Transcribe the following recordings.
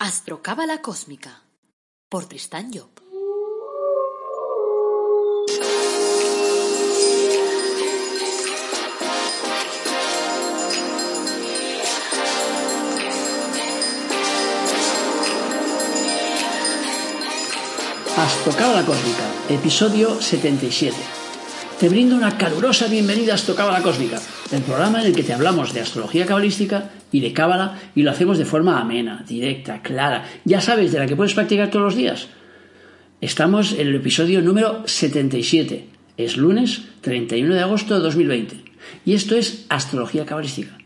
Astrocábala Cósmica por Tristán Job. Astrocábala Cósmica, episodio 77. Te brindo una calurosa bienvenida a Astrocábala Cósmica, el programa en el que te hablamos de astrología cabalística y de cábala y lo hacemos de forma amena, directa, clara, ya sabes, de la que puedes practicar todos los días. Estamos en el episodio número 77. Es lunes 31 de agosto de 2020 y esto es astrología cabalística.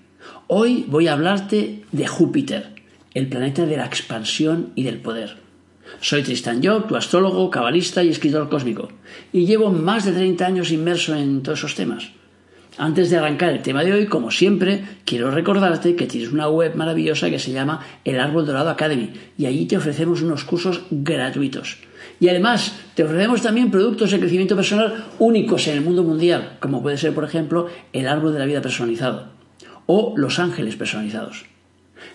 Hoy voy a hablarte de Júpiter, el planeta de la expansión y del poder. Soy Tristan Job, tu astrólogo, cabalista y escritor cósmico, y llevo más de 30 años inmerso en todos esos temas. Antes de arrancar el tema de hoy, como siempre, quiero recordarte que tienes una web maravillosa que se llama El Árbol Dorado Academy y allí te ofrecemos unos cursos gratuitos. Y además te ofrecemos también productos de crecimiento personal únicos en el mundo mundial, como puede ser, por ejemplo, el Árbol de la Vida personalizado o Los Ángeles personalizados.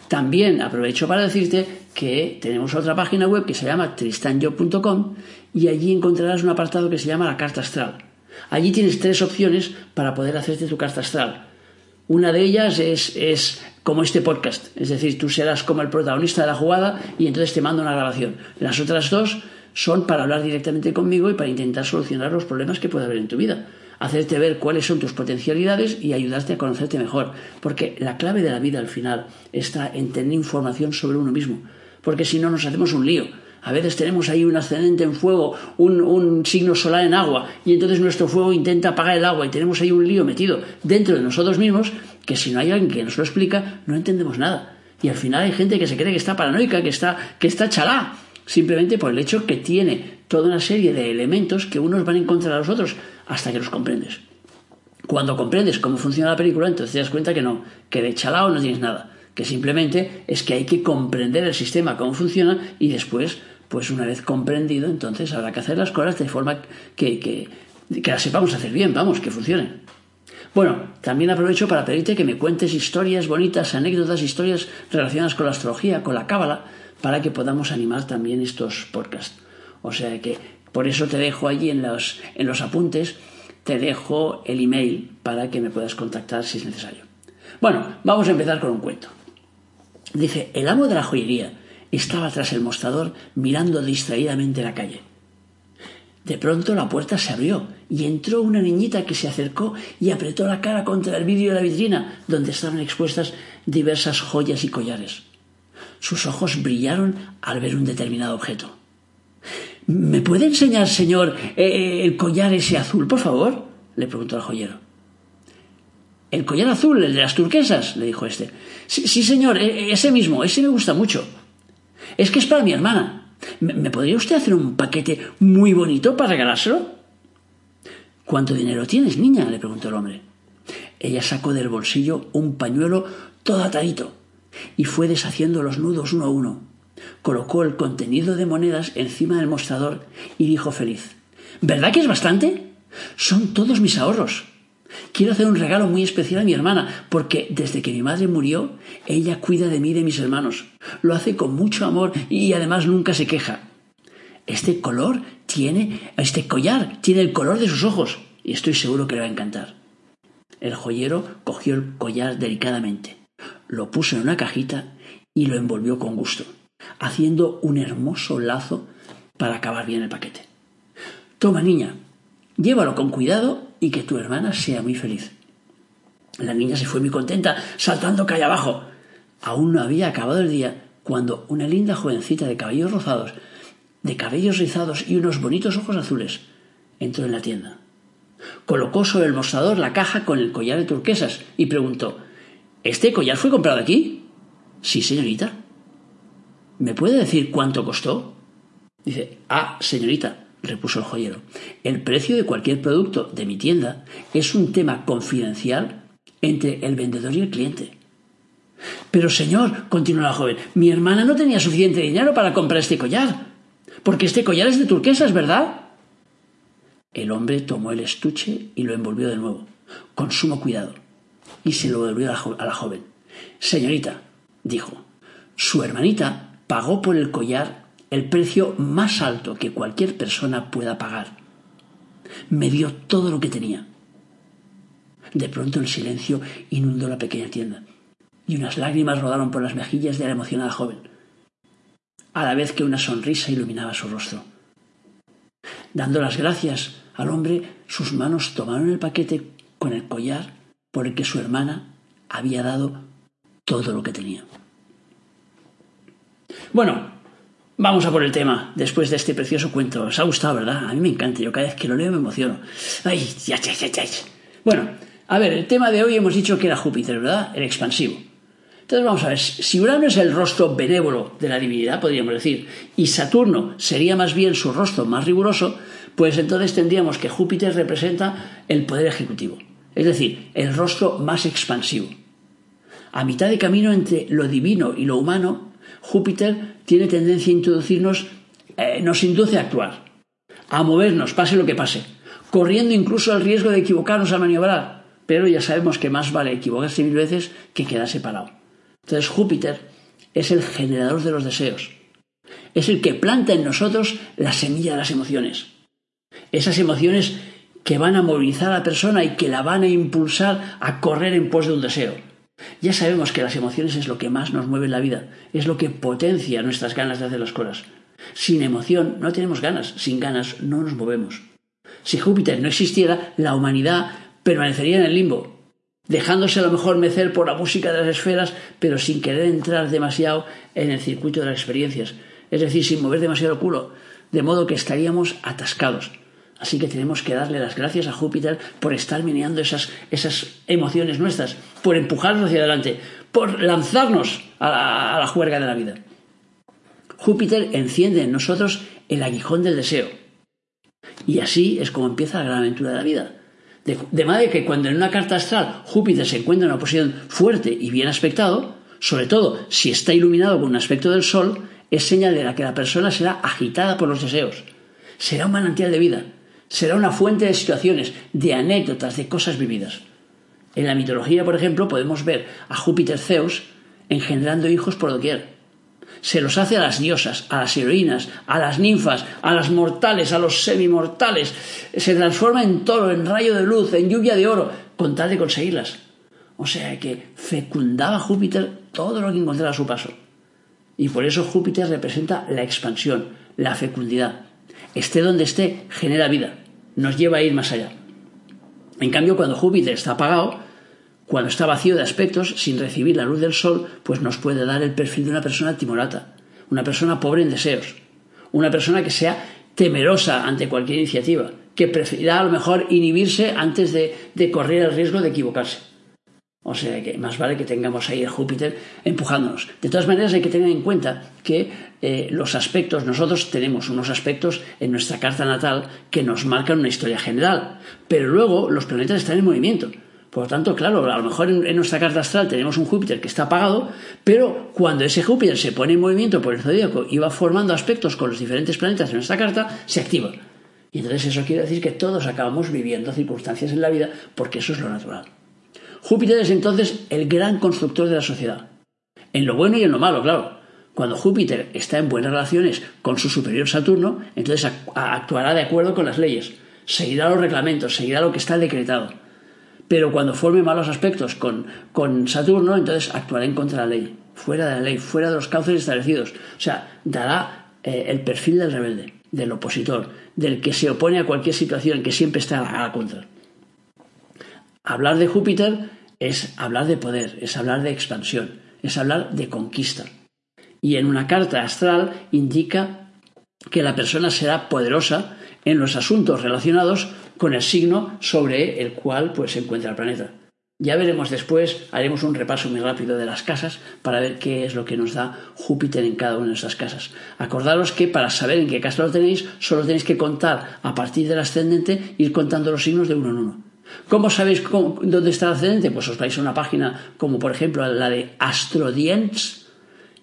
También aprovecho para decirte que tenemos otra página web que se llama tristanyo.com y allí encontrarás un apartado que se llama la carta astral. Allí tienes tres opciones para poder hacerte tu carta astral. Una de ellas es, es, como este podcast, es decir, tú serás como el protagonista de la jugada y entonces te mando una grabación. Las otras dos son para hablar directamente conmigo y para intentar solucionar los problemas que puede haber en tu vida hacerte ver cuáles son tus potencialidades y ayudarte a conocerte mejor. Porque la clave de la vida al final está en tener información sobre uno mismo. Porque si no nos hacemos un lío. A veces tenemos ahí un ascendente en fuego, un, un, signo solar en agua, y entonces nuestro fuego intenta apagar el agua y tenemos ahí un lío metido dentro de nosotros mismos que si no hay alguien que nos lo explica, no entendemos nada. Y al final hay gente que se cree que está paranoica, que está, que está chalá, simplemente por el hecho que tiene toda una serie de elementos que unos van en contra de los otros hasta que los comprendes. Cuando comprendes cómo funciona la película, entonces te das cuenta que no, que de chalao no tienes nada, que simplemente es que hay que comprender el sistema, cómo funciona y después, pues una vez comprendido, entonces habrá que hacer las cosas de forma que, que, que las sepamos hacer bien, vamos, que funcionen. Bueno, también aprovecho para pedirte que me cuentes historias bonitas, anécdotas, historias relacionadas con la astrología, con la cábala, para que podamos animar también estos podcasts. O sea que por eso te dejo allí en los, en los apuntes, te dejo el email para que me puedas contactar si es necesario. Bueno, vamos a empezar con un cuento. Dice, el amo de la joyería estaba tras el mostrador mirando distraídamente la calle. De pronto la puerta se abrió y entró una niñita que se acercó y apretó la cara contra el vidrio de la vitrina donde estaban expuestas diversas joyas y collares. Sus ojos brillaron al ver un determinado objeto. ¿Me puede enseñar, señor, eh, el collar ese azul, por favor? le preguntó el joyero. El collar azul, el de las turquesas, le dijo este. Sí, sí, señor, e, ese mismo, ese me gusta mucho. Es que es para mi hermana. ¿Me podría usted hacer un paquete muy bonito para regalárselo? ¿Cuánto dinero tienes, niña? le preguntó el hombre. Ella sacó del bolsillo un pañuelo todo atadito y fue deshaciendo los nudos uno a uno. Colocó el contenido de monedas encima del mostrador y dijo feliz ¿Verdad que es bastante? Son todos mis ahorros. Quiero hacer un regalo muy especial a mi hermana, porque desde que mi madre murió, ella cuida de mí y de mis hermanos. Lo hace con mucho amor y además nunca se queja. Este color tiene, este collar tiene el color de sus ojos y estoy seguro que le va a encantar. El joyero cogió el collar delicadamente, lo puso en una cajita y lo envolvió con gusto haciendo un hermoso lazo para acabar bien el paquete. Toma, niña, llévalo con cuidado y que tu hermana sea muy feliz. La niña se fue muy contenta, saltando calle abajo. Aún no había acabado el día cuando una linda jovencita de cabellos rosados, de cabellos rizados y unos bonitos ojos azules, entró en la tienda. Colocó sobre el mostrador la caja con el collar de turquesas y preguntó ¿Este collar fue comprado aquí? Sí, señorita. ¿Me puede decir cuánto costó? Dice, ah, señorita, repuso el joyero, el precio de cualquier producto de mi tienda es un tema confidencial entre el vendedor y el cliente. Pero señor, continuó la joven, mi hermana no tenía suficiente dinero para comprar este collar. Porque este collar es de turquesas, ¿verdad? El hombre tomó el estuche y lo envolvió de nuevo, con sumo cuidado, y se lo devolvió a la joven. Señorita, dijo, su hermanita pagó por el collar el precio más alto que cualquier persona pueda pagar. Me dio todo lo que tenía. De pronto el silencio inundó la pequeña tienda y unas lágrimas rodaron por las mejillas de la emocionada joven, a la vez que una sonrisa iluminaba su rostro. Dando las gracias al hombre, sus manos tomaron el paquete con el collar por el que su hermana había dado todo lo que tenía. Bueno, vamos a por el tema después de este precioso cuento. ¿Os ha gustado, verdad? A mí me encanta, yo cada vez que lo leo me emociono. Ay, ya, ya, ya, ya. Bueno, a ver, el tema de hoy hemos dicho que era Júpiter, ¿verdad? El expansivo. Entonces vamos a ver, si Urano es el rostro benévolo de la divinidad, podríamos decir, y Saturno sería más bien su rostro más riguroso, pues entonces tendríamos que Júpiter representa el poder ejecutivo, es decir, el rostro más expansivo. A mitad de camino entre lo divino y lo humano, Júpiter tiene tendencia a introducirnos, eh, nos induce a actuar, a movernos, pase lo que pase, corriendo incluso el riesgo de equivocarnos al maniobrar, pero ya sabemos que más vale equivocarse mil veces que quedarse parado. Entonces Júpiter es el generador de los deseos. Es el que planta en nosotros la semilla de las emociones. Esas emociones que van a movilizar a la persona y que la van a impulsar a correr en pos de un deseo. Ya sabemos que las emociones es lo que más nos mueve en la vida, es lo que potencia nuestras ganas de hacer las cosas. Sin emoción no tenemos ganas, sin ganas no nos movemos. Si Júpiter no existiera, la humanidad permanecería en el limbo, dejándose a lo mejor mecer por la música de las esferas, pero sin querer entrar demasiado en el circuito de las experiencias, es decir, sin mover demasiado el culo, de modo que estaríamos atascados. Así que tenemos que darle las gracias a Júpiter por estar meneando esas, esas emociones nuestras, por empujarnos hacia adelante, por lanzarnos a la, juerga de la vida. Júpiter enciende en nosotros el aguijón del deseo. Y así es como empieza la gran aventura de la vida. De, manera que cuando en una carta astral Júpiter se encuentra en una posición fuerte y bien aspectado, sobre todo si está iluminado con un aspecto del Sol, es señal de la que la persona será agitada por los deseos. Será un manantial de vida, será una fuente de situaciones, de anécdotas, de cosas vividas. En la mitología, por ejemplo, podemos ver a Júpiter Zeus engendrando hijos por doquier se los hace a las diosas, a las heroínas, a las ninfas, a las mortales, a los semimortales. Se transforma en toro, en rayo de luz, en lluvia de oro, con tal de conseguirlas. O sea que fecundaba Júpiter todo lo que encontraba a su paso. Y por eso Júpiter representa la expansión, la fecundidad. Esté donde esté, genera vida, nos lleva a ir más allá. En cambio, cuando Júpiter está apagado, cuando está vacío de aspectos, sin recibir la luz del sol, pues nos puede dar el perfil de una persona timorata, una persona pobre en deseos, una persona que sea temerosa ante cualquier iniciativa, que prefiera a lo mejor inhibirse antes de, correr el riesgo de equivocarse. O sea que más vale que tengamos ahí el Júpiter empujándonos. De todas maneras hay que tener en cuenta que eh, los aspectos, nosotros tenemos unos aspectos en nuestra carta natal que nos marcan una historia general, pero luego los planetas están en movimiento. Por lo tanto, claro, a lo mejor en, nuestra carta astral tenemos un Júpiter que está apagado, pero cuando ese Júpiter se pone en movimiento por el zodíaco y va formando aspectos con los diferentes planetas de nuestra carta, se activa. Y entonces eso quiere decir que todos acabamos viviendo circunstancias en la vida porque eso es lo natural. Júpiter es entonces el gran constructor de la sociedad. En lo bueno y en lo malo, claro. Cuando Júpiter está en buenas relaciones con su superior Saturno, entonces actuará de acuerdo con las leyes, seguirá los reglamentos, seguirá lo que está decretado pero cuando forme malos aspectos con, con Saturno, entonces actuará en contra de la ley, fuera de la ley, fuera de los cauces establecidos. O sea, dará eh, el perfil del rebelde, del opositor, del que se opone a cualquier situación, que siempre está a la contra. Hablar de Júpiter es hablar de poder, es hablar de expansión, es hablar de conquista. Y en una carta astral indica que la persona será poderosa en los asuntos relacionados con el signo sobre el cual pues, se encuentra el planeta. Ya veremos después, haremos un repaso muy rápido de las casas para ver qué es lo que nos da Júpiter en cada una de esas casas. Acordaros que para saber en qué casa lo tenéis, solo tenéis que contar a partir del ascendente, ir contando los signos de uno en uno. ¿Cómo sabéis dónde está el ascendente? Pues os vais a una página como por ejemplo la de Astrodiens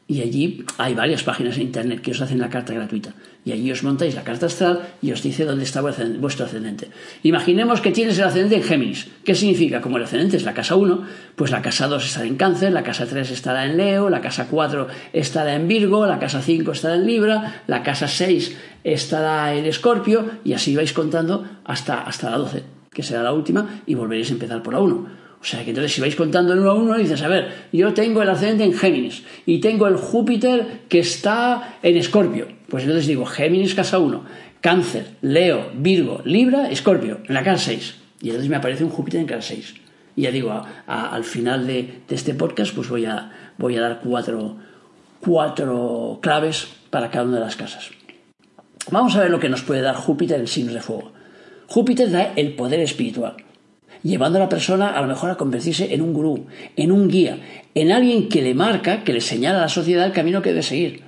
y allí hay varias páginas en internet que os hacen la carta gratuita. Y allí os montáis la carta astral y os dice dónde está vuestro ascendente. Imaginemos que tienes el ascendente en Géminis. ¿Qué significa? Como el ascendente es la casa 1, pues la casa 2 estará en Cáncer, la casa 3 estará en Leo, la casa 4 estará en Virgo, la casa 5 estará en Libra, la casa 6 estará en Escorpio y así vais contando hasta, hasta la 12, que será la última, y volveréis a empezar por la 1. O sea que entonces si vais contando en uno a uno, dices, a ver, yo tengo el ascendente en Géminis y tengo el Júpiter que está en Escorpio. Pues entonces digo, Géminis casa 1, Cáncer, Leo, Virgo, Libra, Escorpio, en la casa 6. Y entonces me aparece un Júpiter en casa 6. Y ya digo, al final de, este podcast, pues voy a, voy a dar cuatro, cuatro claves para cada una de las casas. Vamos a ver lo que nos puede dar Júpiter en signos de fuego. Júpiter da el poder espiritual llevando a la persona a lo mejor a convertirse en un gurú, en un guía, en alguien que le marca, que le señala a la sociedad el camino que debe seguir.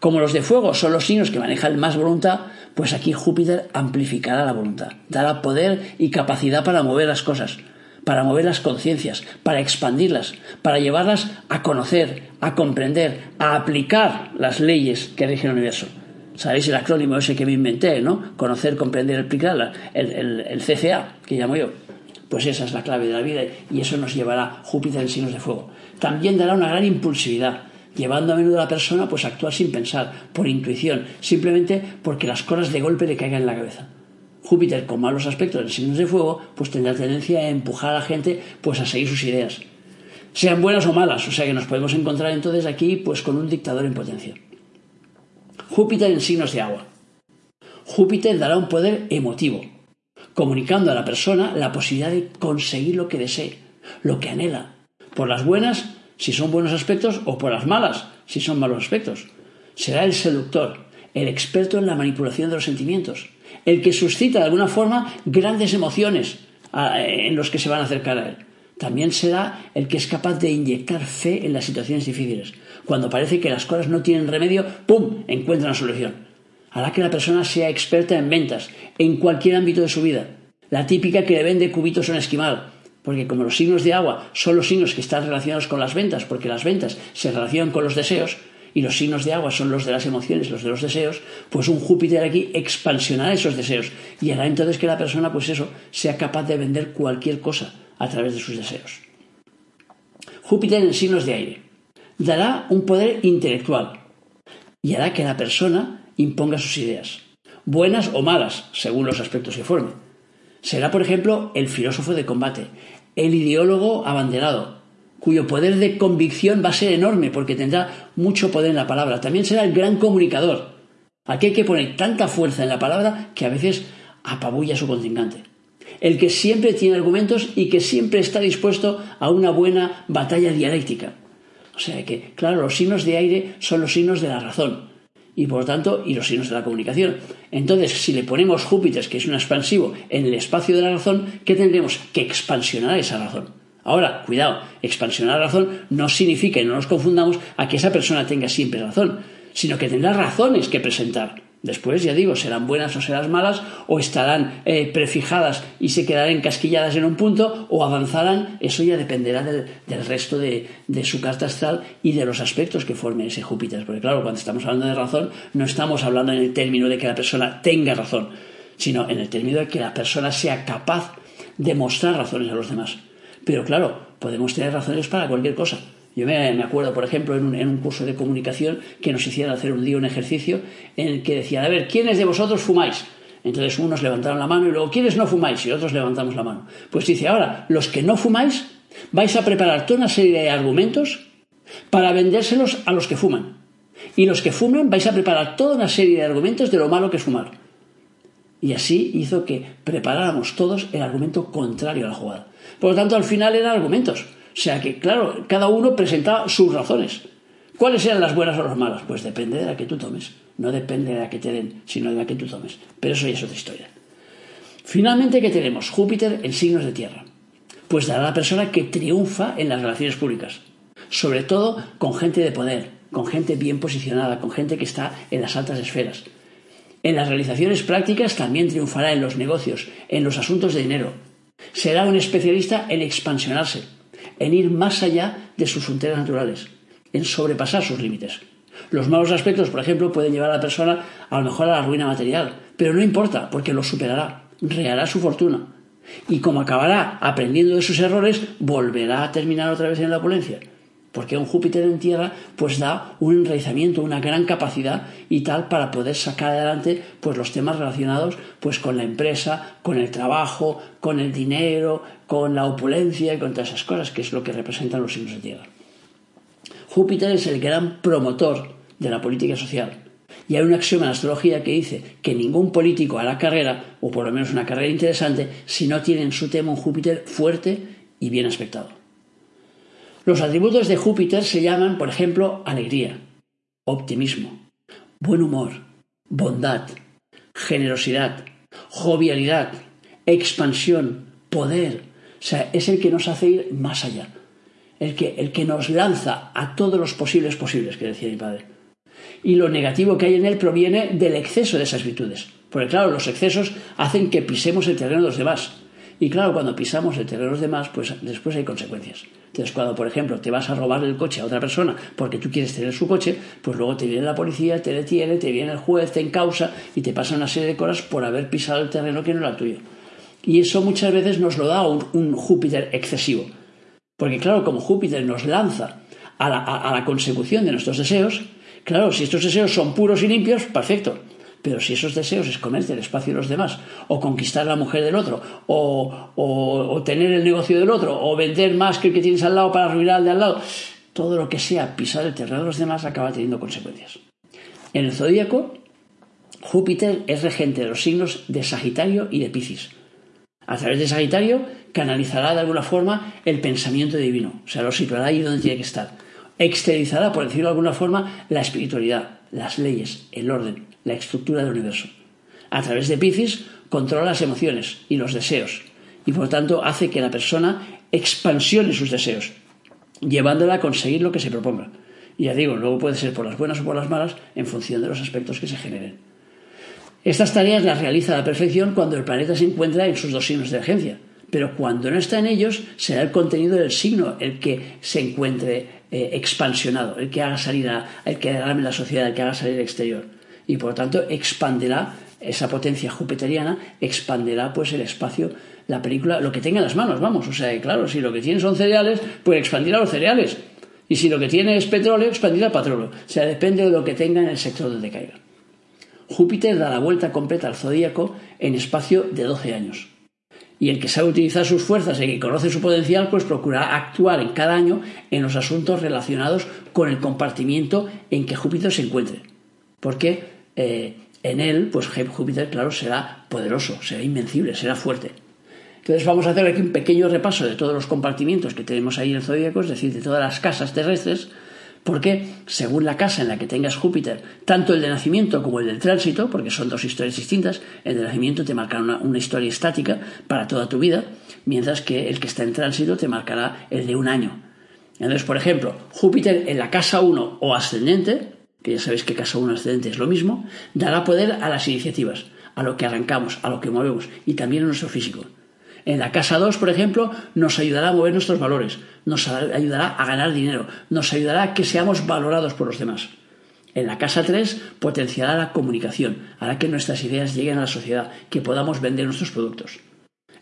Como los de fuego son los signos que manejan más voluntad, pues aquí Júpiter amplificará la voluntad, dará poder y capacidad para mover las cosas, para mover las conciencias, para expandirlas, para llevarlas a conocer, a comprender, a aplicar las leyes que rigen el universo. ¿Sabéis el acrónimo ese que me inventé, no? Conocer, comprender, aplicar, el, el CCA, que llamo yo. Pues esa es la clave de la vida y eso nos llevará Júpiter en signos de fuego. También dará una gran impulsividad, llevando a menudo a la persona pues, a actuar sin pensar, por intuición, simplemente porque las cosas de golpe le caigan en la cabeza. Júpiter, con malos aspectos en signos de fuego, pues tendrá tendencia a empujar a la gente pues, a seguir sus ideas, sean buenas o malas, o sea que nos podemos encontrar entonces aquí pues, con un dictador en potencia. Júpiter en signos de agua. Júpiter dará un poder emotivo, comunicando a la persona la posibilidad de conseguir lo que desee, lo que anhela, por las buenas, si son buenos aspectos, o por las malas, si son malos aspectos. Será el seductor, el experto en la manipulación de los sentimientos, el que suscita de alguna forma grandes emociones en los que se van a acercar a él. También será el que es capaz de inyectar fe en las situaciones difíciles. Cuando parece que las cosas no tienen remedio, ¡pum! encuentra una solución hará que la persona sea experta en ventas, en cualquier ámbito de su vida. La típica que le vende cubitos un esquimal, porque como los signos de agua son los signos que están relacionados con las ventas, porque las ventas se relacionan con los deseos, y los signos de agua son los de las emociones, los de los deseos, pues un Júpiter aquí expansionará esos deseos y hará entonces que la persona, pues eso, sea capaz de vender cualquier cosa a través de sus deseos. Júpiter en signos de aire dará un poder intelectual y hará que la persona imponga sus ideas, buenas o malas, según los aspectos que forme. Será, por ejemplo, el filósofo de combate, el ideólogo abanderado, cuyo poder de convicción va a ser enorme porque tendrá mucho poder en la palabra. También será el gran comunicador. Hay que poner tanta fuerza en la palabra que a veces apabulla a su contrincante. El que siempre tiene argumentos y que siempre está dispuesto a una buena batalla dialéctica. O sea que, claro, los signos de aire son los signos de la razón y por tanto, y los signos de la comunicación. Entonces, si le ponemos Júpiter, que es un expansivo, en el espacio de la razón, ¿qué tendremos? Que expansionar esa razón. Ahora, cuidado, expansionar la razón no significa, y no nos confundamos, a que esa persona tenga siempre razón, sino que tendrá razones que presentar. Después, ya digo, serán buenas o serán malas, o estarán eh, prefijadas y se quedarán encasquilladas en un punto, o avanzarán, eso ya dependerá del, resto de, de, su carta astral y de los aspectos que forme ese Júpiter. Porque claro, cuando estamos hablando de razón, no estamos hablando en el término de que la persona tenga razón, sino en el término de que la persona sea capaz de mostrar razones a los demás. Pero claro, podemos tener razones para cualquier cosa. Yo me, acuerdo, por ejemplo, en un, curso de comunicación que nos hicieron hacer un día un ejercicio en el que decían, a ver, ¿quiénes de vosotros fumáis? Entonces unos levantaron la mano y luego, ¿quiénes no fumáis? Y otros levantamos la mano. Pues dice, ahora, los que no fumáis, vais a preparar toda una serie de argumentos para vendérselos a los que fuman. Y los que fumen vais a preparar toda una serie de argumentos de lo malo que es fumar. Y así hizo que preparáramos todos el argumento contrario a la jugada. Por lo tanto, al final eran argumentos. O sea que, claro, cada uno presentaba sus razones. ¿Cuáles eran las buenas o las malas? Pues depende de la que tú tomes. No depende de la que te den, sino de la que tú tomes. Pero eso ya es otra historia. Finalmente, ¿qué tenemos? Júpiter en signos de tierra. Pues dará a la persona que triunfa en las relaciones públicas. Sobre todo con gente de poder, con gente bien posicionada, con gente que está en las altas esferas. En las realizaciones prácticas también triunfará en los negocios, en los asuntos de dinero. Será un especialista en expansionarse, en ir más allá de sus fronteras naturales, en sobrepasar sus límites. Los malos aspectos, por ejemplo, pueden llevar a la persona a lo mejor a la ruina material, pero no importa, porque lo superará, reará su fortuna. Y como acabará aprendiendo de sus errores, volverá a terminar otra vez en la opulencia. Porque un Júpiter en tierra pues da un enraizamiento, una gran capacidad y tal para poder sacar adelante pues los temas relacionados pues con la empresa, con el trabajo, con el dinero, con la opulencia y con todas esas cosas, que es lo que representan los signos de tierra. Júpiter es el gran promotor de la política social. Y hay un axioma en astrología que dice que ningún político hará carrera, o por lo menos una carrera interesante, si no tiene en su tema un Júpiter fuerte y bien aspectado. Los atributos de Júpiter se llaman, por ejemplo, alegría, optimismo, buen humor, bondad, generosidad, jovialidad, expansión, poder. O sea, es el que nos hace ir más allá. El que, el que nos lanza a todos los posibles posibles, que decía mi padre y lo negativo que hay en él proviene del exceso de esas virtudes. Porque claro, los excesos hacen que pisemos el terreno de los demás. Y claro, cuando pisamos el terreno de los demás, pues después hay consecuencias. Entonces, cuando, por ejemplo, te vas a robar el coche a otra persona porque tú quieres tener su coche, pues luego te viene la policía, te detiene, te viene el juez, te encausa y te pasa una serie de cosas por haber pisado el terreno que no era tuyo. Y eso muchas veces nos lo da un, Júpiter excesivo. Porque claro, como Júpiter nos lanza a la, a la consecución de nuestros deseos, Claro, si estos deseos son puros y limpios, perfecto. Pero si esos deseos es comerte el espacio de los demás, o conquistar la mujer del otro, o, tener el negocio del otro, o vender más que el que tienes al lado para arruinar al de al lado, todo lo que sea pisar el terreno de los demás acaba teniendo consecuencias. En el zodíaco, Júpiter es regente de los signos de Sagitario y de Piscis. A través de Sagitario canalizará de alguna forma el pensamiento divino, o sea, lo situará ahí donde tiene que estar exteriorizará, por decirlo de alguna forma, la espiritualidad, las leyes, el orden, la estructura del universo. A través de Piscis controla las emociones y los deseos y por tanto hace que la persona expansione sus deseos, llevándola a conseguir lo que se proponga. Y ya digo, luego puede ser por las buenas o por las malas en función de los aspectos que se generen. Estas tareas las realiza a la perfección cuando el planeta se encuentra en sus dos signos de agencia, pero cuando no está en ellos será el contenido del signo el que se encuentre eh, expansionado, el que haga salir el que derrame la sociedad, el que haga salir al exterior. Y por tanto expanderá esa potencia jupiteriana, expanderá pues el espacio, la película, lo que tenga en las manos, vamos. O sea, claro, si lo que tiene son cereales, pues expandirá los cereales. Y si lo que tiene es petróleo, expandirá el petróleo. O sea, depende de lo que tenga en el sector donde caiga. Júpiter da la vuelta completa al zodíaco en espacio de 12 años y el que sabe utilizar sus fuerzas y que conoce su potencial, pues procura actuar en cada año en los asuntos relacionados con el compartimiento en que Júpiter se encuentre. Porque eh, en él, pues Júpiter, claro, será poderoso, será invencible, será fuerte. Entonces vamos a hacer aquí un pequeño repaso de todos los compartimientos que tenemos ahí en el zodíaco, es decir, de todas las casas terrestres, porque según la casa en la que tengas Júpiter, tanto el de nacimiento como el del tránsito, porque son dos historias distintas, el de nacimiento te marcará una, historia estática para toda tu vida, mientras que el que está en tránsito te marcará el de un año. Entonces, por ejemplo, Júpiter en la casa 1 o ascendente, que ya sabéis que casa 1 ascendente es lo mismo, dará poder a las iniciativas, a lo que arrancamos, a lo que movemos y también a nuestro físico. En la casa 2, por ejemplo, nos ayudará a mover nuestros valores, nos ayudará a ganar dinero, nos ayudará a que seamos valorados por los demás. En la casa 3 potenciará la comunicación, hará que nuestras ideas lleguen a la sociedad, que podamos vender nuestros productos.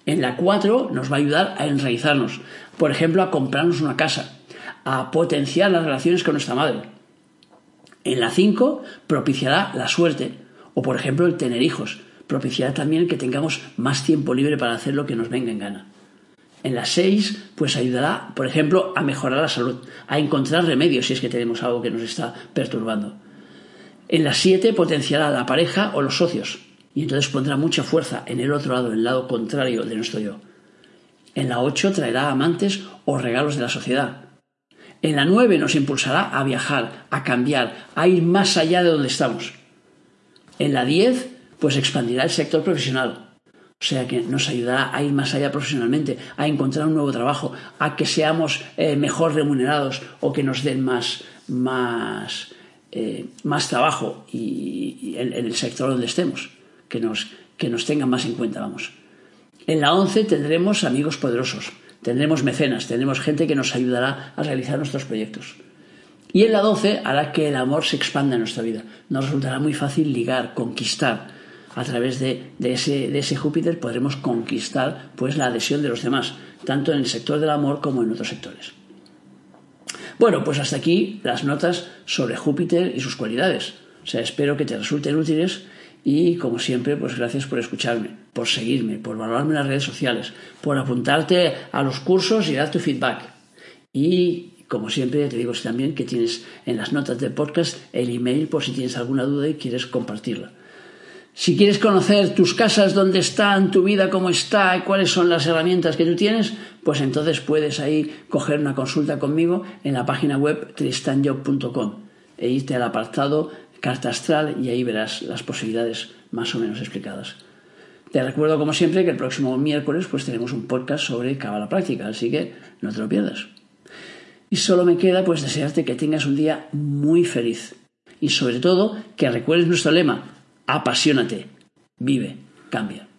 En la 4 nos va a ayudar a enraizarnos, por ejemplo, a comprarnos una casa, a potenciar las relaciones con nuestra madre. En la 5 propiciará la suerte, o por ejemplo el tener hijos, propiciará también que tengamos más tiempo libre para hacer lo que nos venga en gana. En las seis, pues ayudará, por ejemplo, a mejorar la salud, a encontrar remedios si es que tenemos algo que nos está perturbando. En las siete potenciará la pareja o los socios, y entonces pondrá mucha fuerza en el otro lado, en el lado contrario de nuestro yo. En la ocho traerá amantes o regalos de la sociedad. En la nueve nos impulsará a viajar, a cambiar, a ir más allá de donde estamos. En la diez pues expandirá el sector profesional. O sea que nos ayudará a ir más allá profesionalmente, a encontrar un nuevo trabajo, a que seamos eh, mejor remunerados o que nos den más, más, eh, más trabajo y, en, el sector donde estemos, que nos, que nos tengan más en cuenta, vamos. En la 11 tendremos amigos poderosos, tendremos mecenas, tendremos gente que nos ayudará a realizar nuestros proyectos. Y en la 12 hará que el amor se expanda en nuestra vida. Nos resultará muy fácil ligar, conquistar. A través de, ese, de ese Júpiter podremos conquistar pues, la adhesión de los demás, tanto en el sector del amor como en otros sectores. Bueno, pues hasta aquí las notas sobre Júpiter y sus cualidades. O sea, espero que te resulten útiles y como siempre, pues gracias por escucharme, por seguirme, por valorarme en las redes sociales, por apuntarte a los cursos y dar tu feedback. Y como siempre, te digo también que tienes en las notas del podcast el email por si tienes alguna duda y quieres compartirla. Si quieres conocer tus casas, dónde están, tu vida, cómo está y cuáles son las herramientas que tú tienes, pues entonces puedes ahí coger una consulta conmigo en la página web tristanjob.com e irte al apartado carta astral y ahí verás las posibilidades más o menos explicadas. Te recuerdo como siempre que el próximo miércoles pues tenemos un podcast sobre cábala práctica, así que no te lo pierdas. Y solo me queda pues desearte que tengas un día muy feliz y sobre todo que recuerdes nuestro lema, apasionate, vive, cambia.